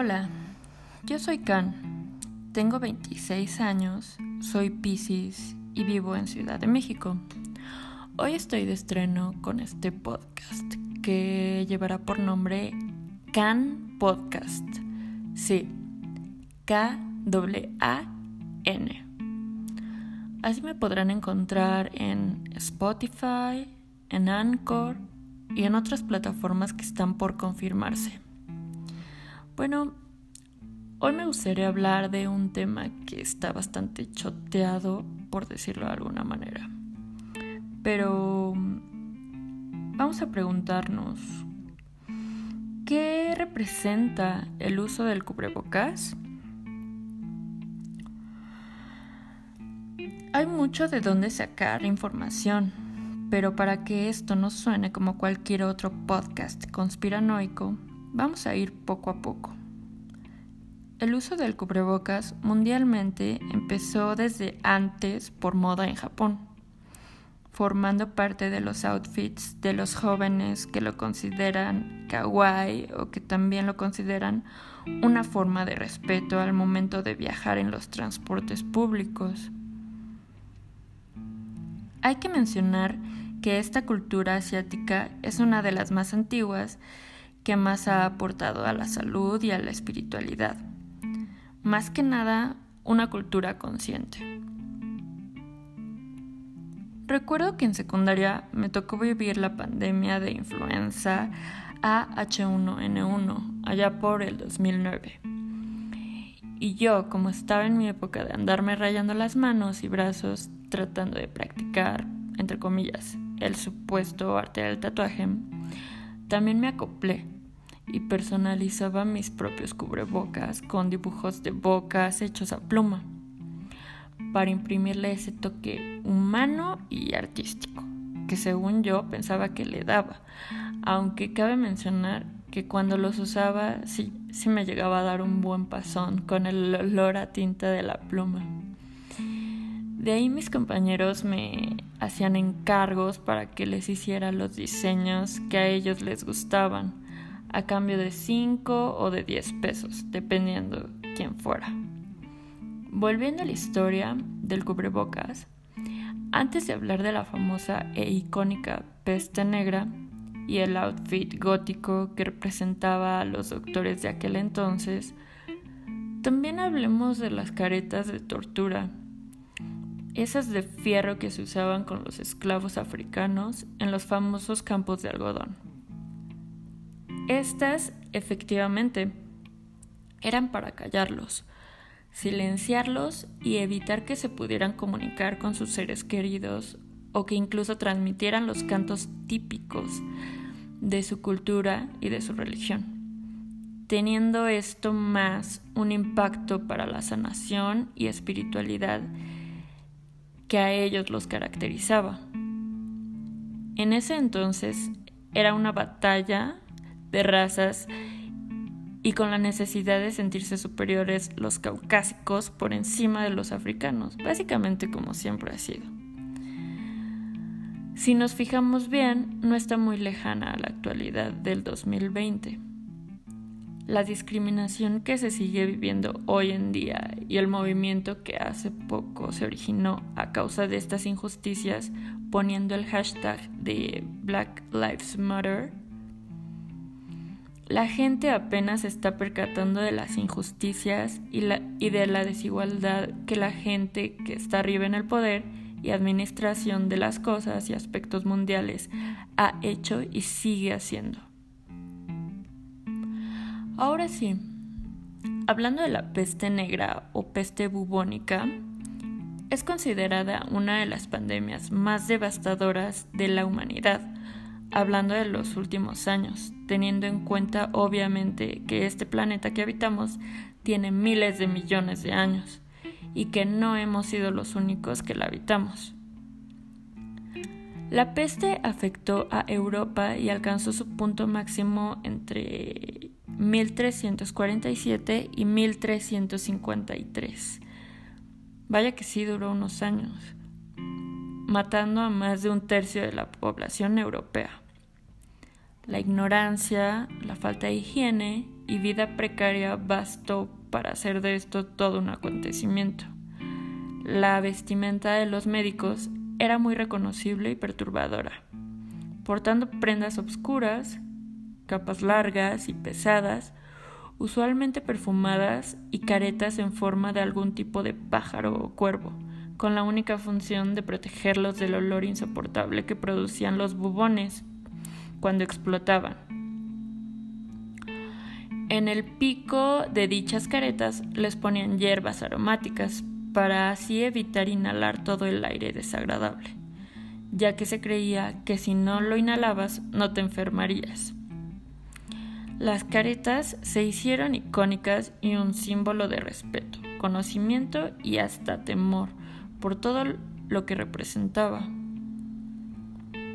Hola, yo soy Can, tengo 26 años, soy Pisces y vivo en Ciudad de México. Hoy estoy de estreno con este podcast que llevará por nombre Can Podcast. Sí, K-A-N. Así me podrán encontrar en Spotify, en Anchor y en otras plataformas que están por confirmarse. Bueno, hoy me gustaría hablar de un tema que está bastante choteado, por decirlo de alguna manera. Pero vamos a preguntarnos, ¿qué representa el uso del cubrebocas? Hay mucho de dónde sacar información, pero para que esto no suene como cualquier otro podcast conspiranoico, vamos a ir poco a poco. El uso del cubrebocas mundialmente empezó desde antes por moda en Japón, formando parte de los outfits de los jóvenes que lo consideran kawaii o que también lo consideran una forma de respeto al momento de viajar en los transportes públicos. Hay que mencionar que esta cultura asiática es una de las más antiguas que más ha aportado a la salud y a la espiritualidad. Más que nada, una cultura consciente. Recuerdo que en secundaria me tocó vivir la pandemia de influenza AH1N1 allá por el 2009. Y yo, como estaba en mi época de andarme rayando las manos y brazos tratando de practicar, entre comillas, el supuesto arte del tatuaje, también me acoplé y personalizaba mis propios cubrebocas con dibujos de bocas hechos a pluma para imprimirle ese toque humano y artístico que según yo pensaba que le daba, aunque cabe mencionar que cuando los usaba sí, sí me llegaba a dar un buen pasón con el olor a tinta de la pluma. De ahí mis compañeros me hacían encargos para que les hiciera los diseños que a ellos les gustaban, a cambio de 5 o de 10 pesos, dependiendo quién fuera. Volviendo a la historia del cubrebocas, antes de hablar de la famosa e icónica peste negra y el outfit gótico que representaba a los doctores de aquel entonces, también hablemos de las caretas de tortura esas de fierro que se usaban con los esclavos africanos en los famosos campos de algodón. Estas, efectivamente, eran para callarlos, silenciarlos y evitar que se pudieran comunicar con sus seres queridos o que incluso transmitieran los cantos típicos de su cultura y de su religión, teniendo esto más un impacto para la sanación y espiritualidad que a ellos los caracterizaba. En ese entonces era una batalla de razas y con la necesidad de sentirse superiores los caucásicos por encima de los africanos, básicamente como siempre ha sido. Si nos fijamos bien, no está muy lejana a la actualidad del 2020 la discriminación que se sigue viviendo hoy en día y el movimiento que hace poco se originó a causa de estas injusticias poniendo el hashtag de Black Lives Matter, la gente apenas está percatando de las injusticias y, y de la desigualdad que la gente que está arriba en el poder y administración de las cosas y aspectos mundiales ha hecho y sigue haciendo. Ahora sí, hablando de la peste negra o peste bubónica, es considerada una de las pandemias más devastadoras de la humanidad, hablando de los últimos años, teniendo en cuenta obviamente que este planeta que habitamos tiene miles de millones de años y que no hemos sido los únicos que la habitamos. La peste afectó a Europa y alcanzó su punto máximo entre 1347 y 1353. Vaya que sí duró unos años, matando a más de un tercio de la población europea. La ignorancia, la falta de higiene y vida precaria bastó para hacer de esto todo un acontecimiento. La vestimenta de los médicos era muy reconocible y perturbadora, portando prendas obscuras, capas largas y pesadas, usualmente perfumadas y caretas en forma de algún tipo de pájaro o cuervo, con la única función de protegerlos del olor insoportable que producían los bubones cuando explotaban. En el pico de dichas caretas les ponían hierbas aromáticas para así evitar inhalar todo el aire desagradable, ya que se creía que si no lo inhalabas no te enfermarías. Las caretas se hicieron icónicas y un símbolo de respeto, conocimiento y hasta temor por todo lo que representaba.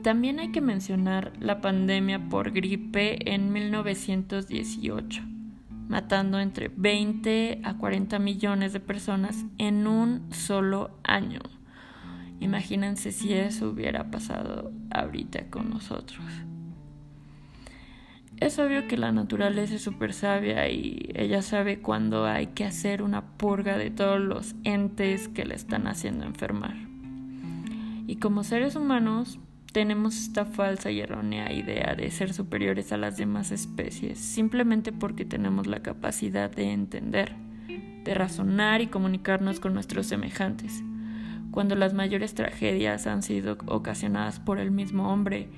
También hay que mencionar la pandemia por gripe en 1918, matando entre 20 a 40 millones de personas en un solo año. Imagínense si eso hubiera pasado ahorita con nosotros. Es obvio que la naturaleza es súper sabia y ella sabe cuándo hay que hacer una purga de todos los entes que le están haciendo enfermar. Y como seres humanos tenemos esta falsa y errónea idea de ser superiores a las demás especies simplemente porque tenemos la capacidad de entender, de razonar y comunicarnos con nuestros semejantes, cuando las mayores tragedias han sido ocasionadas por el mismo hombre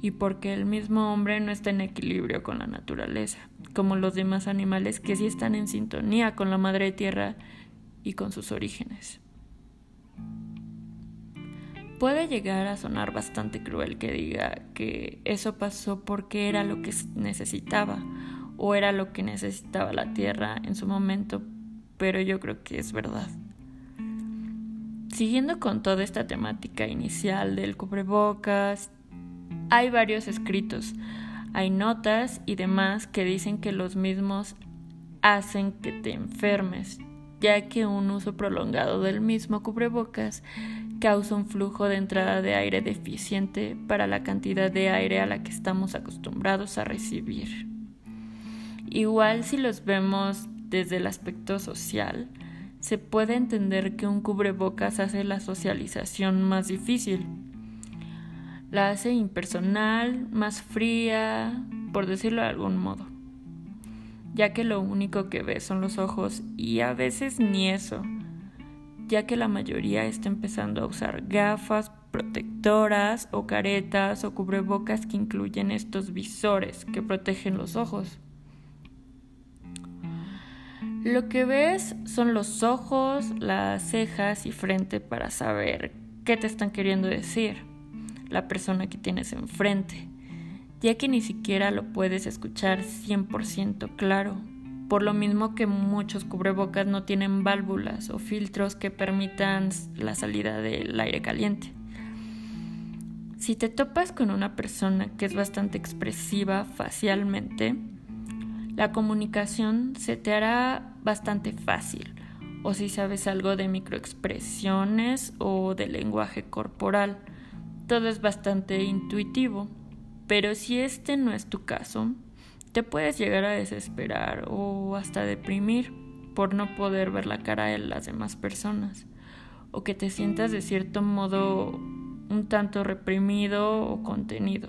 y porque el mismo hombre no está en equilibrio con la naturaleza, como los demás animales que sí están en sintonía con la madre tierra y con sus orígenes. Puede llegar a sonar bastante cruel que diga que eso pasó porque era lo que necesitaba o era lo que necesitaba la tierra en su momento, pero yo creo que es verdad. Siguiendo con toda esta temática inicial del cubrebocas, hay varios escritos, hay notas y demás que dicen que los mismos hacen que te enfermes, ya que un uso prolongado del mismo cubrebocas causa un flujo de entrada de aire deficiente para la cantidad de aire a la que estamos acostumbrados a recibir. Igual si los vemos desde el aspecto social, se puede entender que un cubrebocas hace la socialización más difícil, la hace impersonal, más fría, por decirlo de algún modo, ya que lo único que ve son los ojos y a veces ni eso, ya que la mayoría está empezando a usar gafas protectoras o caretas o cubrebocas que incluyen estos visores que protegen los ojos. Lo que ves son los ojos, las cejas y frente para saber qué te están queriendo decir la persona que tienes enfrente, ya que ni siquiera lo puedes escuchar 100% claro, por lo mismo que muchos cubrebocas no tienen válvulas o filtros que permitan la salida del aire caliente. Si te topas con una persona que es bastante expresiva facialmente, la comunicación se te hará bastante fácil, o si sabes algo de microexpresiones o de lenguaje corporal todo es bastante intuitivo, pero si este no es tu caso, te puedes llegar a desesperar o hasta deprimir por no poder ver la cara de las demás personas, o que te sientas de cierto modo un tanto reprimido o contenido.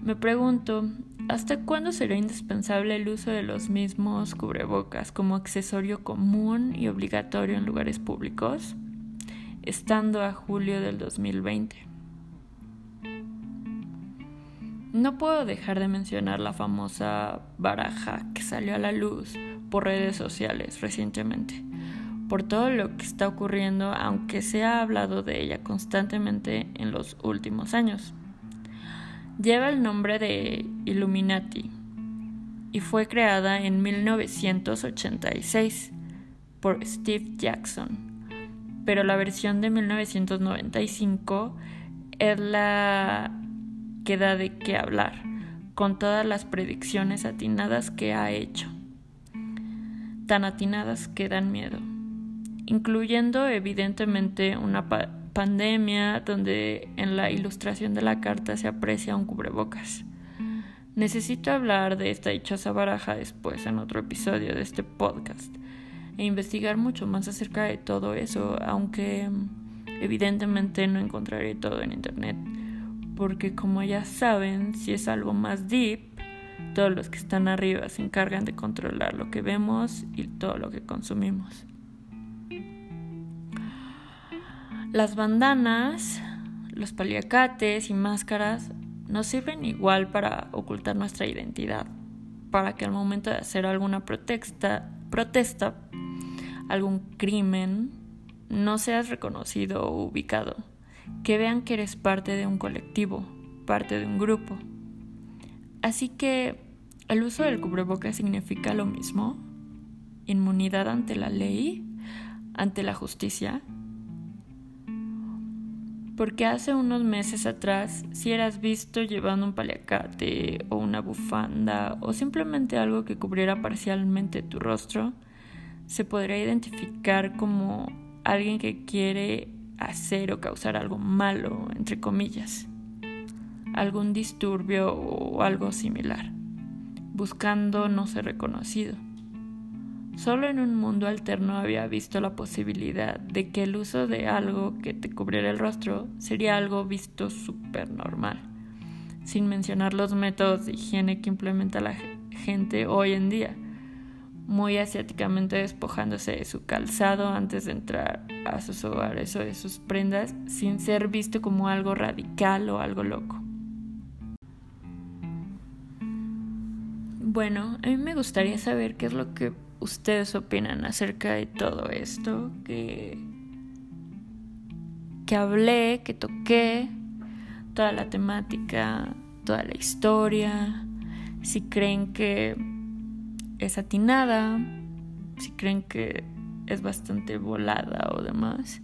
Me pregunto, ¿hasta cuándo será indispensable el uso de los mismos cubrebocas como accesorio común y obligatorio en lugares públicos? estando a julio del 2020. No puedo dejar de mencionar la famosa baraja que salió a la luz por redes sociales recientemente, por todo lo que está ocurriendo, aunque se ha hablado de ella constantemente en los últimos años. Lleva el nombre de Illuminati y fue creada en 1986 por Steve Jackson pero la versión de 1995 es la que da de qué hablar, con todas las predicciones atinadas que ha hecho, tan atinadas que dan miedo, incluyendo evidentemente una pandemia donde en la ilustración de la carta se aprecia un cubrebocas. Necesito hablar de esta dichosa baraja después en otro episodio de este podcast e investigar mucho más acerca de todo eso, aunque evidentemente no encontraré todo en internet, porque como ya saben, si es algo más deep, todos los que están arriba se encargan de controlar lo que vemos y todo lo que consumimos. Las bandanas, los paliacates y máscaras nos sirven igual para ocultar nuestra identidad, para que al momento de hacer alguna protesta, protesta algún crimen, no seas reconocido o ubicado, que vean que eres parte de un colectivo, parte de un grupo. Así que el uso del cubrebocas significa lo mismo, inmunidad ante la ley, ante la justicia, porque hace unos meses atrás, si eras visto llevando un paliacate o una bufanda o simplemente algo que cubriera parcialmente tu rostro, se podría identificar como alguien que quiere hacer o causar algo malo, entre comillas, algún disturbio o algo similar, buscando no ser reconocido. Solo en un mundo alterno había visto la posibilidad de que el uso de algo que te cubriera el rostro sería algo visto súper normal, sin mencionar los métodos de higiene que implementa la gente hoy en día, muy asiáticamente despojándose de su calzado antes de entrar a sus hogares o de sus prendas, sin ser visto como algo radical o algo loco. Bueno, a mí me gustaría saber qué es lo que ustedes opinan acerca de todo esto que, que hablé, que toqué, toda la temática, toda la historia, si creen que es atinada, si creen que es bastante volada o demás.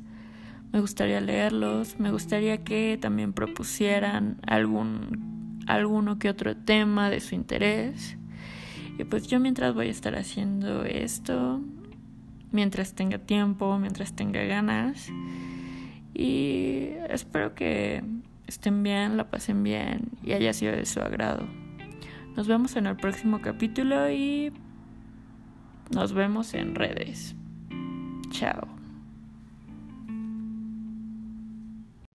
Me gustaría leerlos, me gustaría que también propusieran algún alguno que otro tema de su interés y pues yo mientras voy a estar haciendo esto, mientras tenga tiempo, mientras tenga ganas. Y espero que estén bien, la pasen bien y haya sido de su agrado. Nos vemos en el próximo capítulo y nos vemos en redes. Chao.